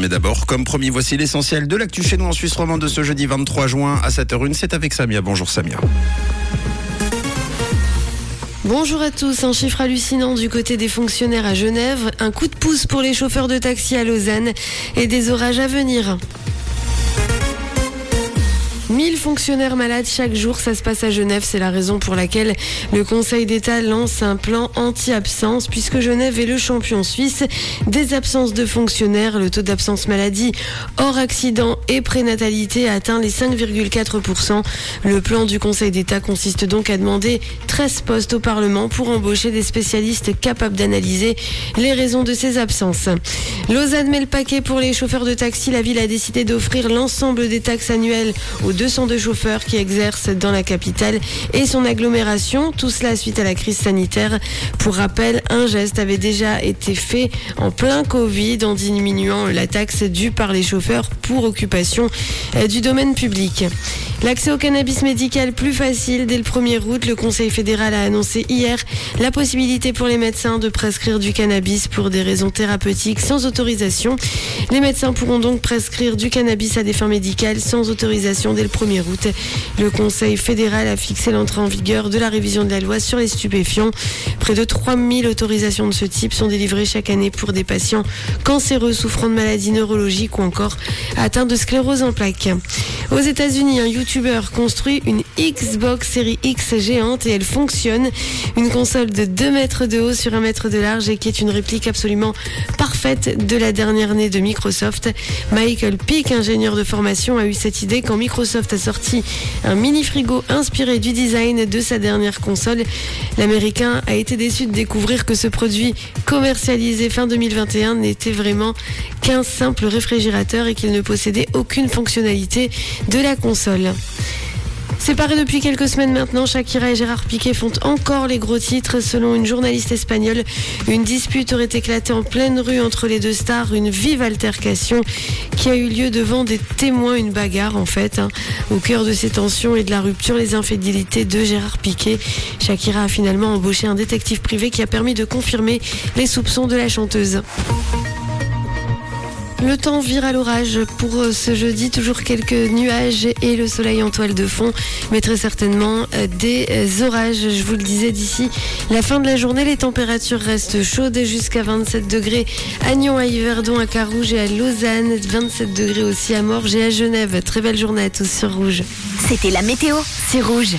Mais d'abord, comme promis, voici l'essentiel de l'actu chez nous en Suisse romande de ce jeudi 23 juin à 7h01. C'est avec Samia. Bonjour Samia. Bonjour à tous, un chiffre hallucinant du côté des fonctionnaires à Genève, un coup de pouce pour les chauffeurs de taxi à Lausanne et des orages à venir. 1000 fonctionnaires malades chaque jour, ça se passe à Genève. C'est la raison pour laquelle le Conseil d'État lance un plan anti-absence, puisque Genève est le champion suisse des absences de fonctionnaires. Le taux d'absence maladie hors accident et prénatalité atteint les 5,4%. Le plan du Conseil d'État consiste donc à demander 13 postes au Parlement pour embaucher des spécialistes capables d'analyser les raisons de ces absences. Lausanne met le paquet pour les chauffeurs de taxi. La ville a décidé d'offrir l'ensemble des taxes annuelles aux 202 chauffeurs qui exercent dans la capitale et son agglomération. Tout cela suite à la crise sanitaire. Pour rappel, un geste avait déjà été fait en plein Covid en diminuant la taxe due par les chauffeurs pour occupation euh, du domaine public. L'accès au cannabis médical plus facile dès le 1er août. Le Conseil fédéral a annoncé hier la possibilité pour les médecins de prescrire du cannabis pour des raisons thérapeutiques sans autorisation. Les médecins pourront donc prescrire du cannabis à des fins médicales sans autorisation dès le 1er août. Le Conseil fédéral a fixé l'entrée en vigueur de la révision de la loi sur les stupéfiants. Près de 3000 autorisations de ce type sont délivrées chaque année pour des patients cancéreux souffrant de maladies neurologiques ou encore atteints de sclérose en plaques. Aux États-Unis, un YouTuber construit une Xbox série X géante et elle fonctionne. Une console de 2 mètres de haut sur 1 mètre de large et qui est une réplique absolument parfaite de la dernière année de Microsoft. Michael Peak, ingénieur de formation, a eu cette idée quand Microsoft a sorti un mini frigo inspiré du design de sa dernière console. L'américain a été déçu de découvrir que ce produit commercialisé fin 2021 n'était vraiment qu'un simple réfrigérateur et qu'il ne possédait aucune fonctionnalité de la console. Séparés depuis quelques semaines maintenant, Shakira et Gérard Piquet font encore les gros titres. Selon une journaliste espagnole, une dispute aurait éclaté en pleine rue entre les deux stars, une vive altercation qui a eu lieu devant des témoins, une bagarre en fait. Hein. Au cœur de ces tensions et de la rupture, les infidélités de Gérard Piquet. Shakira a finalement embauché un détective privé qui a permis de confirmer les soupçons de la chanteuse. Le temps vire à l'orage pour euh, ce jeudi. Toujours quelques nuages et le soleil en toile de fond, mais très certainement euh, des euh, orages. Je vous le disais d'ici la fin de la journée, les températures restent chaudes jusqu'à 27 degrés à Nyon, à Yverdon, à Carouge et à Lausanne. 27 degrés aussi à Morges et à Genève. Très belle journée à tous sur Rouge. C'était la météo, c'est rouge.